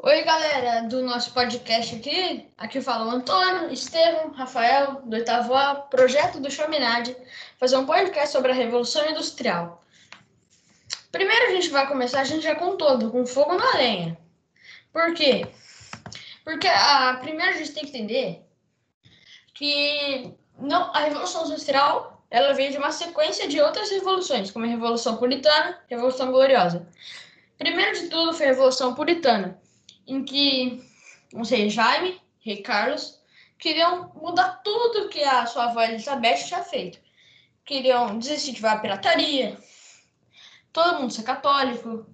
Oi, galera do nosso podcast aqui. Aqui fala o Antônio, Estevam, Rafael, do oitavo A, projeto do Chaminade, fazer um podcast sobre a Revolução Industrial. Primeiro a gente vai começar, a gente já com todo, com fogo na lenha. Por quê? Porque a primeiro a gente tem que entender que não, a Revolução Industrial ela veio de uma sequência de outras revoluções, como a Revolução Puritana, Revolução Gloriosa. Primeiro de tudo foi a Revolução Puritana, em que, não sei, Jaime, Rei Carlos, queriam mudar tudo que a sua avó Elizabeth tinha feito. Queriam desincentivar a pirataria, todo mundo ser católico,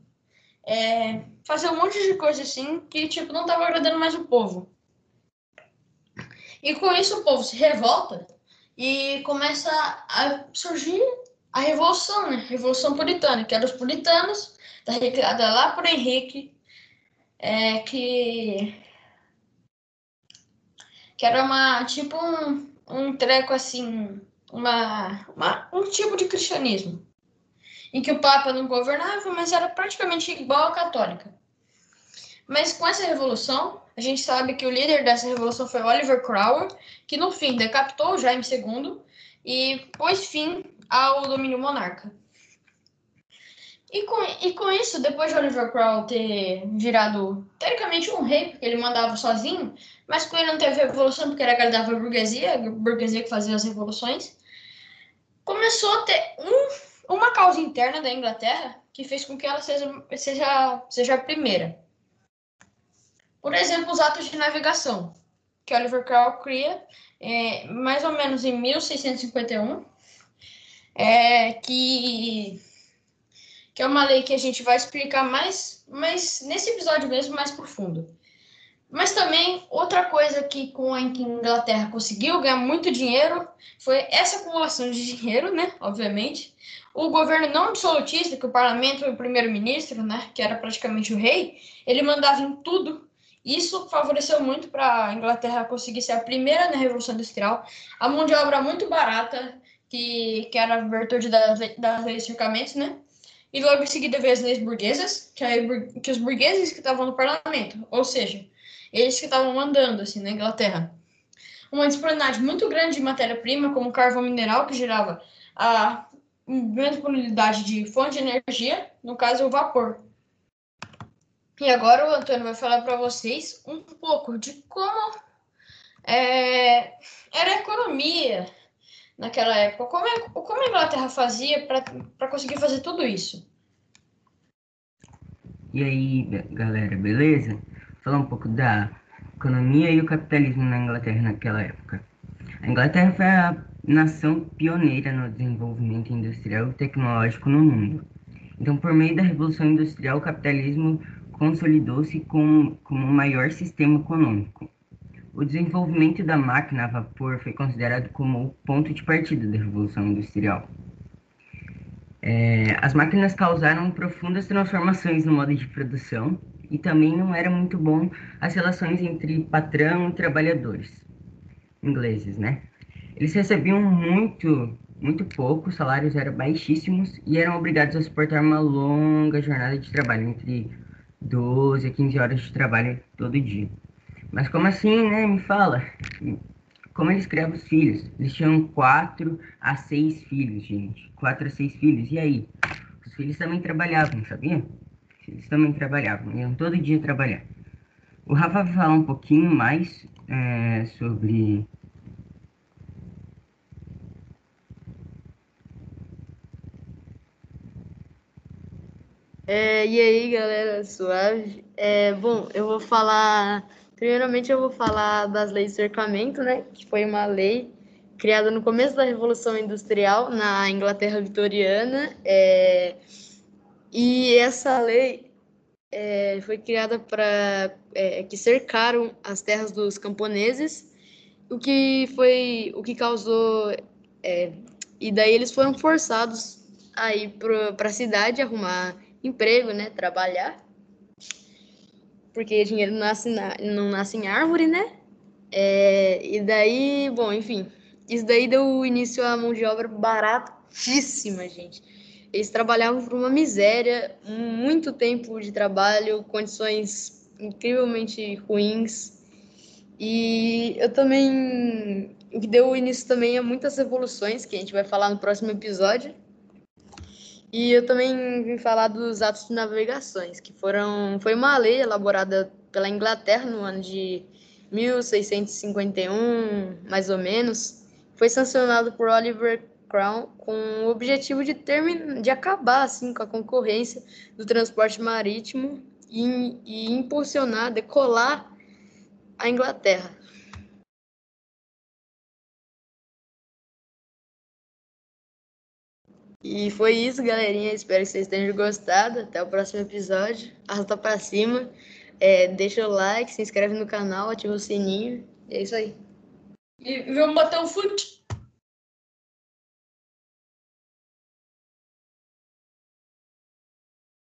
é, fazer um monte de coisa assim que, tipo, não estava agradando mais o povo. E com isso o povo se revolta e começa a surgir a revolução, né? Revolução puritana, que eram os puritanos, da recriada lá por Henrique é, que que era uma tipo um, um treco assim, uma, uma, um tipo de cristianismo em que o Papa não governava, mas era praticamente igual à católica. Mas com essa revolução, a gente sabe que o líder dessa revolução foi Oliver Cromwell, que no fim decapitou Jaime II e pôs fim ao domínio monarca. E com, e com isso, depois de Oliver Cromwell ter virado, teoricamente, um rei, porque ele mandava sozinho, mas com ele não teve revolução, porque ele agradava a burguesia, a burguesia que fazia as revoluções, começou a ter um, uma causa interna da Inglaterra que fez com que ela seja, seja, seja a primeira. Por exemplo, os atos de navegação, que Oliver Cromwell cria é, mais ou menos em 1651, é, que que é uma lei que a gente vai explicar mais, mais nesse episódio mesmo, mais profundo. Mas também, outra coisa que com a Inglaterra conseguiu ganhar muito dinheiro foi essa acumulação de dinheiro, né? Obviamente. O governo não absolutista, que o parlamento e o primeiro-ministro, né? Que era praticamente o rei, ele mandava em tudo. Isso favoreceu muito para a Inglaterra conseguir ser a primeira na Revolução Industrial. A mão de obra muito barata, que, que era a virtude das, das leis de cercamentos, né? E logo em seguida veio as leis burguesas, que, aí, que os burgueses que estavam no parlamento, ou seja, eles que estavam mandando assim na Inglaterra. Uma disponibilidade muito grande de matéria-prima, como carvão mineral, que gerava a grande disponibilidade de fonte de energia, no caso o vapor. E agora o Antônio vai falar para vocês um pouco de como é, era a economia naquela época. Como, é, como a Inglaterra fazia para conseguir fazer tudo isso? E aí, galera, beleza? Falar um pouco da economia e o capitalismo na Inglaterra naquela época. A Inglaterra foi a nação pioneira no desenvolvimento industrial e tecnológico no mundo. Então, por meio da Revolução Industrial, o capitalismo consolidou-se como, como o maior sistema econômico. O desenvolvimento da máquina a vapor foi considerado como o ponto de partida da Revolução Industrial. É, as máquinas causaram profundas transformações no modo de produção e também não era muito bom as relações entre patrão e trabalhadores ingleses, né? Eles recebiam muito, muito pouco, os salários eram baixíssimos e eram obrigados a suportar uma longa jornada de trabalho, entre 12 a 15 horas de trabalho todo dia. Mas como assim, né? Me fala. Como eles criavam os filhos? Eles tinham quatro a seis filhos, gente. Quatro a seis filhos. E aí? Os filhos também trabalhavam, sabia? Eles também trabalhavam. Iam todo dia trabalhar. O Rafa vai falar um pouquinho mais é, sobre É, e aí, galera, suave? É, bom, eu vou falar Primeiramente, eu vou falar das leis de cercamento, né? Que foi uma lei criada no começo da Revolução Industrial na Inglaterra vitoriana. É... E essa lei é, foi criada para é, que cercaram as terras dos camponeses, o que foi o que causou é, e daí eles foram forçados a ir para a cidade arrumar emprego, né, trabalhar porque dinheiro não nasce, na, não nasce em árvore, né? É, e daí, bom, enfim, isso daí deu início à mão de obra baratíssima, gente. Eles trabalhavam por uma miséria, muito tempo de trabalho, condições incrivelmente ruins. E eu também. O que deu início também a muitas revoluções, que a gente vai falar no próximo episódio. E eu também vim falar dos atos de navegações, que foram. Foi uma lei elaborada pela Inglaterra no ano de 1651, mais ou menos. Foi sancionado por Oliver Crown com o objetivo de, terminar, de acabar assim, com a concorrência do transporte marítimo e, e impulsionar, decolar a Inglaterra. E foi isso, galerinha. Espero que vocês tenham gostado. Até o próximo episódio. Arrasta pra cima. É, deixa o like, se inscreve no canal, ativa o sininho. E é isso aí. E vamos bater um fute.